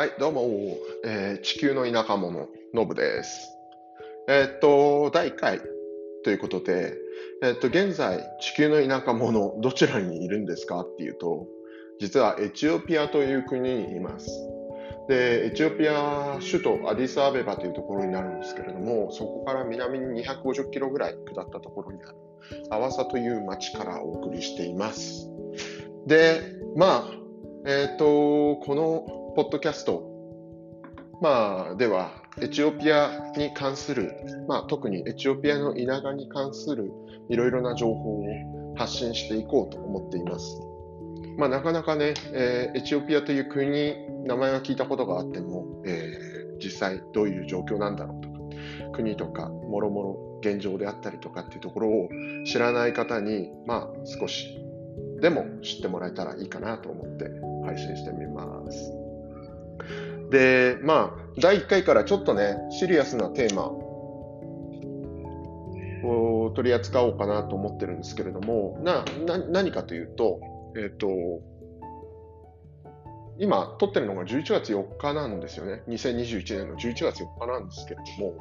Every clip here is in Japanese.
はい、どうも、えー地球の田舎者、のぶです。えーっと、第1回ということで、えーっと、現在、地球の田舎者、どちらにいるんですかっていうと、実はエチオピアという国にいます。で、エチオピア首都アディスアベバというところになるんですけれども、そこから南に250キロぐらい下ったところにある、アワサという町からお送りしています。で、まあ、えっと、このポッドキャスト、まあ、では、エチオピアに関する、まあ、特にエチオピアの田舎に関するいろいろな情報を発信していこうと思っています。まあ、なかなかね、えーエチオピアという国名前は聞いたことがあっても、えー実際どういう状況なんだろうとか、国とか、もろもろ現状であったりとかっていうところを知らない方に、まあ、少しでも知ってもらえたらいいかなと思って配信してみます。で、まあ、第1回からちょっとね、シリアスなテーマを取り扱おうかなと思ってるんですけれども、な、な何かというと、えっ、と、今撮ってるのが11月4日なんですよね。2021年の11月4日なんですけれども、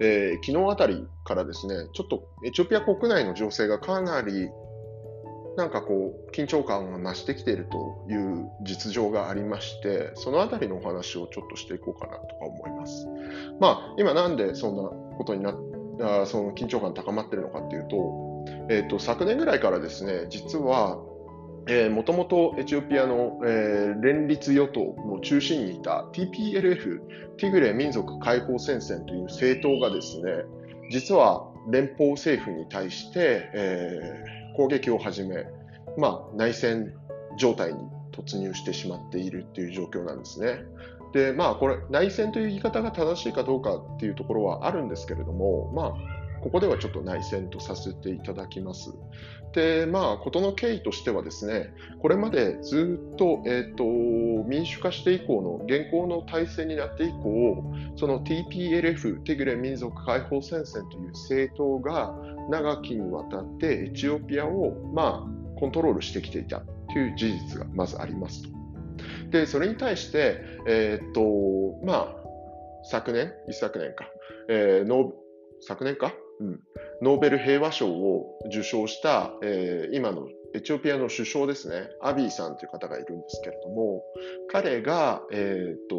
えー昨日あたりからですね、ちょっとエチオピア国内の情勢がかなりなんかこう、緊張感が増してきているという実情がありまして、そのあたりのお話をちょっとしていこうかなとか思います。まあ、今なんでそんなことになっあその緊張感高まってるのかっていうと、えっ、と、昨年ぐらいからですね、実は、もともとエチオピアの、えー連立与党の中心にいた TPLF、ティグレ民族解放戦線という政党がですね、実は連邦政府に対して、えー攻撃を始め、まあ、内戦状態に突入してしまっているという状況なんですね。で、まあ、これ、内戦という言い方が正しいかどうかっていうところはあるんですけれども、まあ、ここではちょっと内戦とさせていただきます。で、まあ、ことの経緯としてはですね、これまでずっと、えっ、と、民主化して以降の現行の体制になって以降、その TPLF、テグレ民族解放戦線という政党が長きにわたってエチオピアを、まあ、コントロールしてきていたという事実がまずありますと。で、それに対して、えーっと、まあ、昨年、一昨年か、えー昨年か、うん、ノーベル平和賞を受賞した、えー今のエチオピアの首相ですね、アビーさんという方がいるんですけれども、彼が、えーと、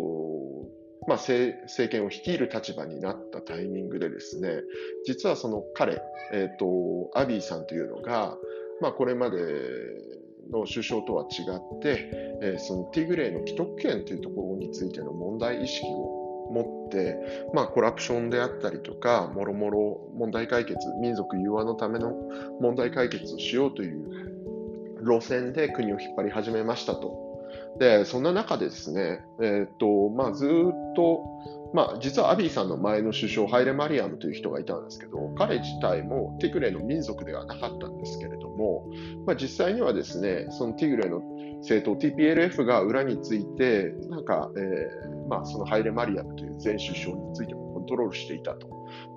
まあ、政権を率いる立場になったタイミングでですね、実はその彼、えーっと、アビーさんというのが、まあ、これまでの首相とは違って、えーそのティグレイの既得権というところについての問題意識を持って、まあ、コラプションであったりとか、もろもろ問題解決、民族融和のための問題解決をしようという路線で国を引っ張り始めましたと。で、そんな中でですね、えーっと、まあ、ずっと、まあ、実はアビーさんの前の首相、ハイレ・マリアムという人がいたんですけど、彼自体もティグレイの民族ではなかったんですけれども、まあ、実際にはですね、そのティグレの政党 TPLF が裏について、なんか、えーまあ、そのハイレ・マリアムという前首相についてもコントロールしていたと。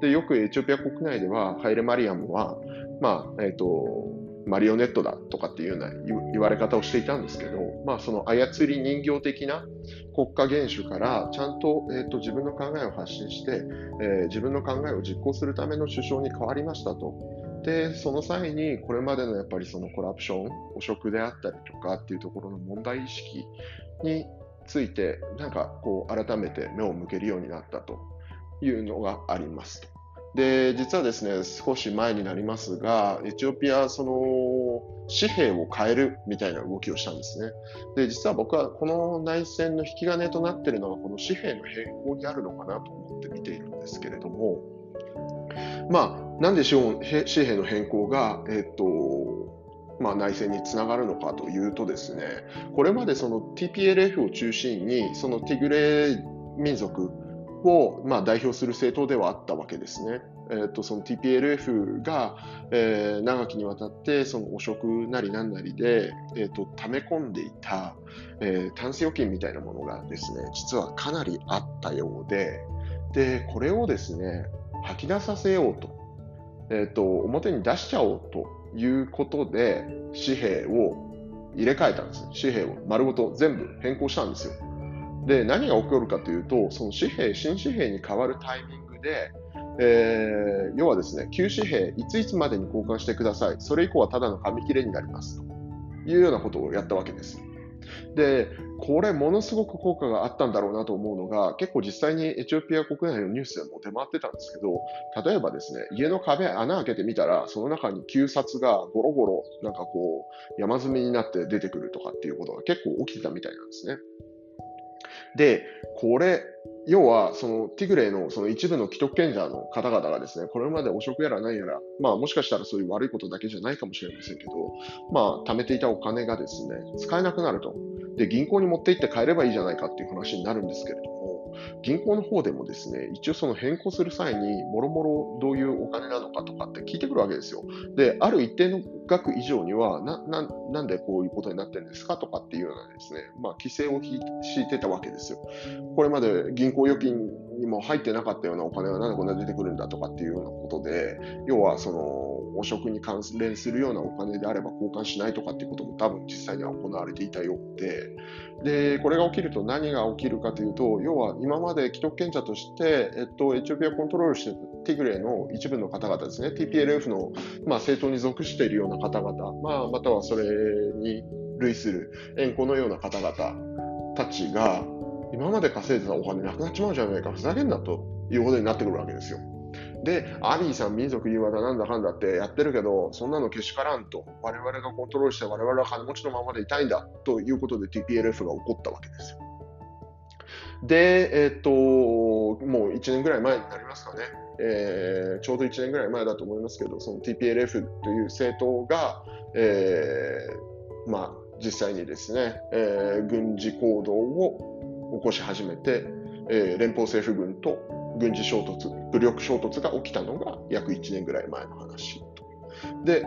で、よくエチオピア国内では、ハイレ・マリアムは、まあ、えっ、と、マリオネットだとかっていうような言われ方をしていたんですけど、まあ、その操り人形的な国家元首からちゃんと,、えー、と自分の考えを発信して、えー自分の考えを実行するための首相に変わりましたと。で、その際にこれまでのやっぱりそのコラプション、汚職であったりとかっていうところの問題意識について、なんかこう改めて目を向けるようになったというのがありますと。で、実はですね、少し前になりますが、エチオピア、その、紙幣を変えるみたいな動きをしたんですね。で、実は僕はこの内戦の引き金となっているのは、この紙幣の変更にあるのかなと思って見ているんですけれども、まあ、なんで紙幣の変更が、えっと、まあ、内戦につながるのかというとですね、これまでその TPLF を中心に、そのティグレ民族を、まあ、代表する政党ではあったわけですね。えー、とその TPLF が、えー長きにわたってその汚職なりなんなりで、えー、と溜め込んでいた、えータンス預金みたいなものがですね実はかなりあったようででこれをですね吐き出させようと,、えー、と表に出しちゃおうということで紙幣を入れ替えたんです紙幣を丸ごと全部変更したんですよで、何が起こるかというと、その紙幣、新紙幣に変わるタイミングで、えー、要はですね、旧紙幣、いついつまでに交換してください。それ以降はただの紙切れになります。というようなことをやったわけです。で、これものすごく効果があったんだろうなと思うのが、結構実際にエチオピア国内のニュースでも出回ってたんですけど、例えばですね、家の壁穴開けてみたら、その中に旧札がゴロゴロなんかこう山積みになって出てくるとかっていうことが結構起きてたみたいなんですね。で、これ、要は、そのティグレイのその一部の既得権者の方々がですね、これまで汚職やら何やら、まあもしかしたらそういう悪いことだけじゃないかもしれませんけど、まあ貯めていたお金がですね、使えなくなると。で、銀行に持って行って帰ればいいじゃないかっていう話になるんですけれども、銀行の方でもですね、一応その変更する際に、もろもろどういうお金なのかとかって聞いてくるわけですよ。で、ある一定の額以上には、な、な、なんでこういうことになってるんですかとかっていうようなですね、まあ、規制を敷いてたわけですよ。これまで銀行預金にも入ってなかったようなお金がなんでこんな出てくるんだとかっていうようなことで、要はその、汚職に関連するようなお金であれば交換しないとかっていうことも多分実際には行われていたようで、で、これが起きると何が起きるかというと、要は今まで既得権者として、えっと、エチオピアをコントロールしてたティグレイの一部の方々ですね、TPLF の、まあ、政党に属しているような方々、まあ、またはそれに類する縁故のような方々たちが、今まで稼いでたお金なくなっちまうじゃないか、ふざけんなということになってくるわけですよ。で、アビーさん、民族融和だなんだかんだってやってるけど、そんなのけしからんと、我々がコントロールして我々は金持ちのままでいたいんだということで TPLF が起こったわけですよ。で、えっ、と、もう1年ぐらい前になりますかね、えー、ちょうど1年ぐらい前だと思いますけど、その TPLF という政党が、えー、まあ、実際にですね、えー、軍事行動を起こし始めて、えー、連邦政府軍と軍事衝突、武力衝突が起きたのが約1年ぐらい前の話と。で、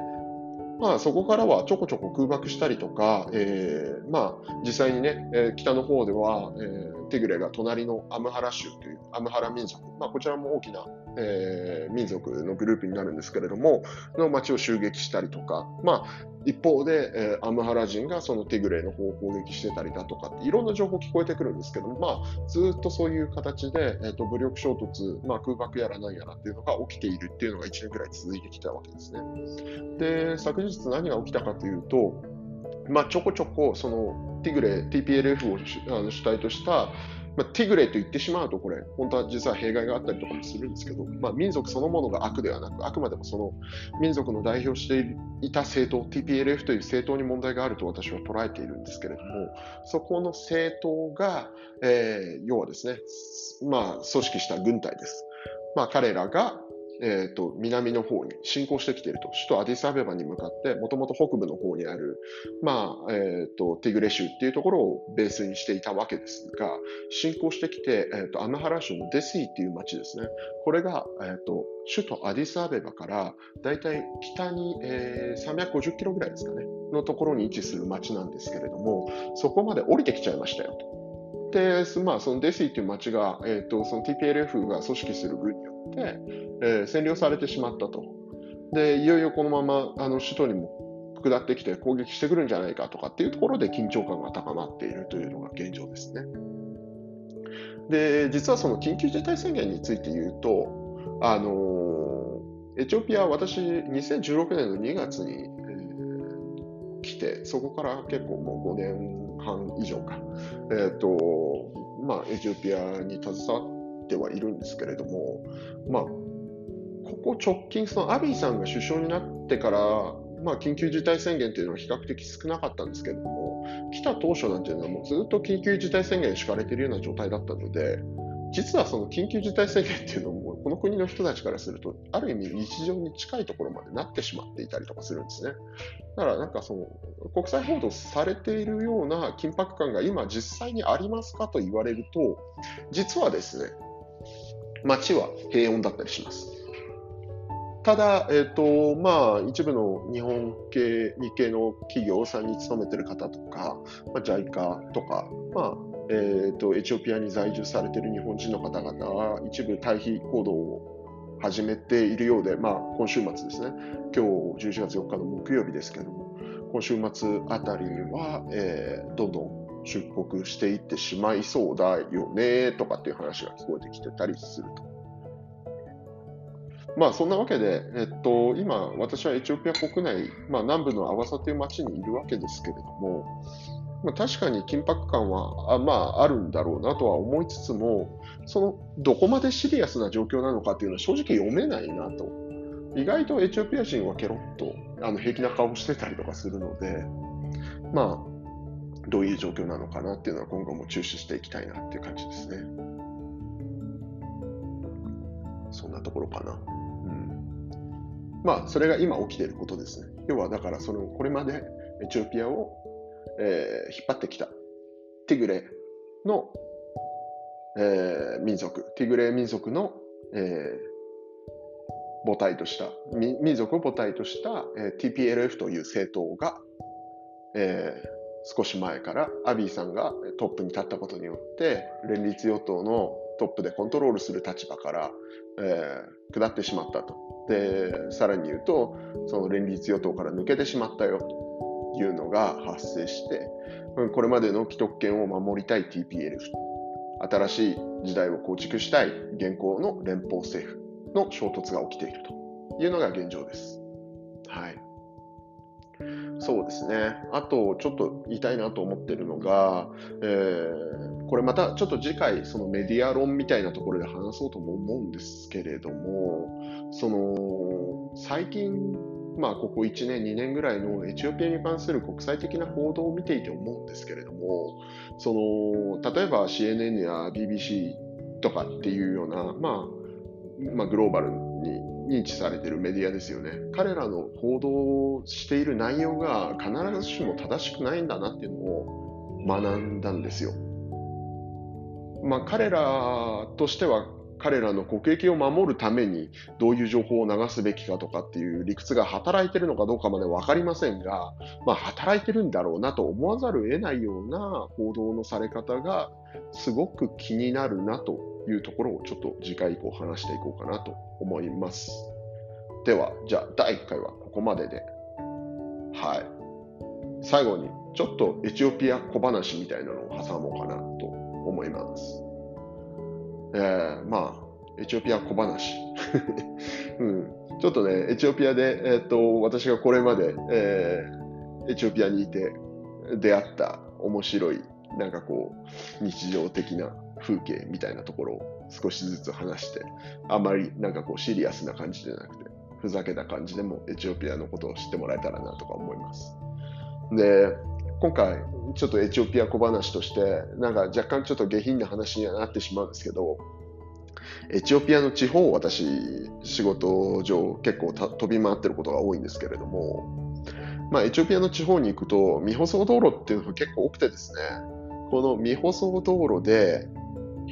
まあ、そこからはちょこちょこ空爆したりとか、えー、まあ、実際にね、えー、北の方では、えー、テグレが隣のアムハラ州というアムハラ民族、まあ、こちらも大きな、えー、民族のグループになるんですけれども、の町を襲撃したりとか、まあ、一方で、えー、アムハラ人がそのティグレの方を攻撃してたりだとかいろんな情報聞こえてくるんですけども、まあ、ずっとそういう形で、えーと、武力衝突、まあ、空爆やら何やらっていうのが起きているっていうのが1年ぐらい続いてきたわけですね。で、昨日何が起きたかというと、まあ、ちょこちょこそのティグレ、TPLF を主体としたまあ、ティグレと言ってしまうと、これ、本当は実は弊害があったりとかもするんですけど、まあ、民族そのものが悪ではなく、あくまでもその民族の代表していた政党、TPLF という政党に問題があると私は捉えているんですけれども、そこの政党が、えー、要はですね、まあ、組織した軍隊です。まあ、彼らが、えーと、南の方に侵攻してきていると、首都アディスアベバに向かって、もともと北部の方にある、まあえーと、ティグレ州っていうところをベースにしていたわけですが、侵攻してきて、えーと、アムハラ州のデスイっていう町ですね、これが、えー、と首都アディスアベバからだいたい北に、えー、350キロぐらいですかね、のところに位置する町なんですけれども、そこまで降りてきちゃいましたよと。で、まあ、そのデスイという町が、えーと、その TPLF が組織する軍によって、えー、占領されてしまったと。で、いよいよこのままあの首都にも下ってきて攻撃してくるんじゃないかとかっていうところで緊張感が高まっているというのが現状ですね。で、実はその緊急事態宣言について言うと、あのエチオピアは私、2016年の2月に、えー、来て、そこから結構もう5年半以上か、えっ、ー、と、まあ、エチオピアに携わってはいるんですけれども、まあ、ここ直近、そのアビーさんが首相になってから、まあ、緊急事態宣言というのは比較的少なかったんですけれども、来た当初なんていうのはもうずっと緊急事態宣言敷かれているような状態だったので、実はその緊急事態宣言っていうのも、この国の人たちからすると、ある意味日常に近いところまでなってしまっていたりとかするんですね。だからなんかその、国際報道されているような緊迫感が今実際にありますかと言われると、実はですね、街は平穏だったりします。ただ、えーとまあ、一部の日本系、日系の企業さんに勤めてる方とか、まあ、JICA とか、まあえーと、エチオピアに在住されてる日本人の方々は一部退避行動を始めているようで、まあ、今週末ですね、今日11月4日の木曜日ですけれども、今週末あたりは、えー、どんどん出国していってしまいそうだよねとかっていう話が聞こえてきてたりすると。まあそんなわけで、えっと、今私はエチオピア国内、まあ、南部のアワサという町にいるわけですけれども、まあ、確かに緊迫感はあ,、まあ、あるんだろうなとは思いつつも、そのどこまでシリアスな状況なのかっていうのは正直読めないなと。意外とエチオピア人はケロッとあの平気な顔してたりとかするので、まあ、どういう状況なのかなっていうのは今後も注視していきたいなっていう感じですね。そんなところかな。うん。まあ、それが今起きていることですね。要は、だから、その、これまでエチオピアをえー、引っ張ってきたティグレの、えー、民族、ティグレ民族の、えー、母体とした、民族を母体とした、えー、TPLF という政党が、えー、少し前からアビーさんがトップに立ったことによって連立与党のトップでコントロールする立場から、えー、下ってしまったと。で、さらに言うと、その連立与党から抜けてしまったよと。いうのが発生して、これまでの既得権を守りたい TPLF、新しい時代を構築したい現行の連邦政府の衝突が起きているというのが現状です。はい。そうですね。あと、ちょっと言いたいなと思ってるのが、えー、これまたちょっと次回、そのメディア論みたいなところで話そうとも思うんですけれども、その、最近まあ、ここ1年、2年ぐらいのエチオピアに関する国際的な報道を見ていて思うんですけれども、その例えば CNN や BBC とかっていうような、まあまあ、グローバルに認知されているメディアですよね。彼らの報道している内容が必ずしも正しくないんだなっていうのを学んだんですよ。まあ、彼らとしては彼らの国益を守るためにどういう情報を流すべきかとかっていう理屈が働いてるのかどうかまで分かりませんが、まあ、働いてるんだろうなと思わざるを得ないような報道のされ方がすごく気になるなというところをちょっと次回以降話していこうかなと思います。では、じゃあ第1回はここまでで。はい。最後にちょっとエチオピア小話みたいなのを挟もうかなと思います。えー、まあ、エチオピア小話、うん。ちょっとね、エチオピアで、えー、っと、私がこれまで、えー、エチオピアにいて出会った面白い、なんかこう、日常的な風景みたいなところを少しずつ話して、あまりなんかこうシリアスな感じじゃなくて、ふざけた感じでもエチオピアのことを知ってもらえたらなとか思います。で、今回、ちょっとエチオピア小話として、なんか若干ちょっと下品な話にはなってしまうんですけど、エチオピアの地方を私、仕事上結構飛び回ってることが多いんですけれども、まあ、エチオピアの地方に行くと、未舗装道路っていうのが結構多くてですね、この未舗装道路で、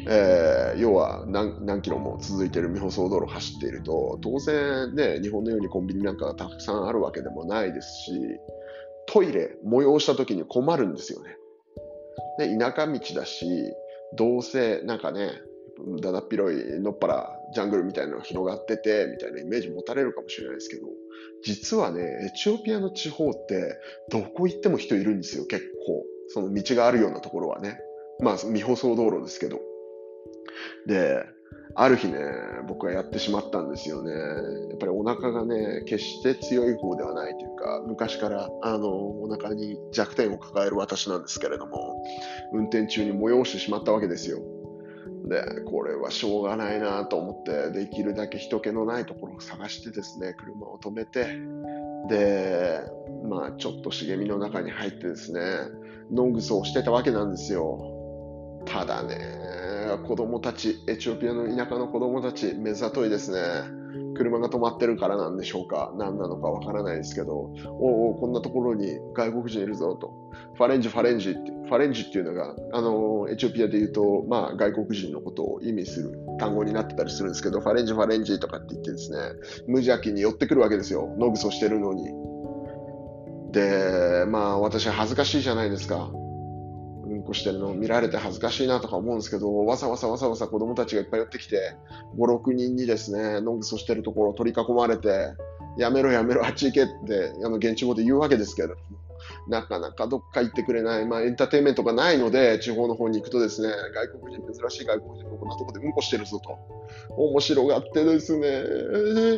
えー、要は何何キロも続いている未舗装道路を走っていると、当然ね、日本のようにコンビニなんかがたくさんあるわけでもないですし、トイレ催した時に困るんですよね。で、田舎道だし、どうせなんかね、だだっ広いのっぱらジャングルみたいなのが広がってて、みたいなイメージ持たれるかもしれないですけど、実はね、エチオピアの地方って、どこ行っても人いるんですよ、結構。その道があるようなところはね。まあ、未舗装道路ですけど。で、ある日ね、僕はやってしまったんですよね。やっぱりお腹がね、決して強い方ではないというか、昔からあのお腹に弱点を抱える私なんですけれども、運転中に催してしまったわけですよ。で、これはしょうがないなと思って、できるだけ人気のないところを探してですね、車を止めて、で、まあちょっと茂みの中に入ってですね、ノングソをしてたわけなんですよ。ただね、子供たち、エチオピアの田舎の子供たち、目ざといですね。車が止まってるからなんでしょうか何なのかわからないですけど、おお、こんなところに外国人いるぞと。ファレンジ、ファレンジって、ファレンジっていうのが、あの、エチオピアで言うと、まあ、外国人のことを意味する単語になってたりするんですけど、ファレンジ、ファレンジとかって言ってですね、無邪気に寄ってくるわけですよ。ノグソしてるのに。で、まあ、私は恥ずかしいじゃないですか。こしてるのを見られて恥ずかしいなとか思うんですけど、わざわざわざわざ子供たちがいっぱい寄ってきて、5、6人にですね、ノングソしてるところを取り囲まれて、やめろやめろ、あっち行けって、あの、現地語で言うわけですけど、なかなかどっか行ってくれない、まあ、エンターテインメントがないので、地方の方に行くとですね、外国人、珍しい外国人がこんなとこでうんこしてるぞと、面白がってですね、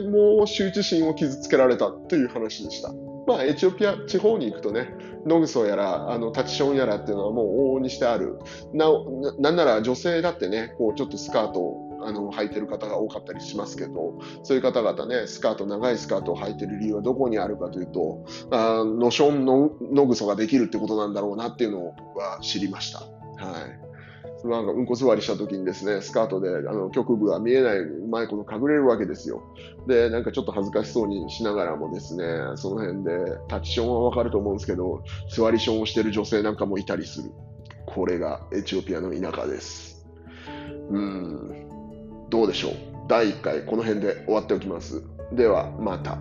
もう羞恥心を傷つけられたという話でした。まあ、エチオピア地方に行くとね、ノグソやら、あの、タチションやらっていうのはもう往々にしてある。な、なんなら女性だってね、こう、ちょっとスカートをあの履いてる方が多かったりしますけど、そういう方々ね、スカート、長いスカートを履いてる理由はどこにあるかというと、あノションの、ノグソができるってことなんだろうなっていうのは知りました。はい。なんかうんこ座りした時にですね、スカートであの局部が見えないうまいこと隠れるわけですよ。で、なんかちょっと恥ずかしそうにしながらもですね、その辺でタッチションはわかると思うんですけど、座りションをしてる女性なんかもいたりする。これがエチオピアの田舎です。うん、どうでしょう？第1回この辺で終わっておきます。では、また。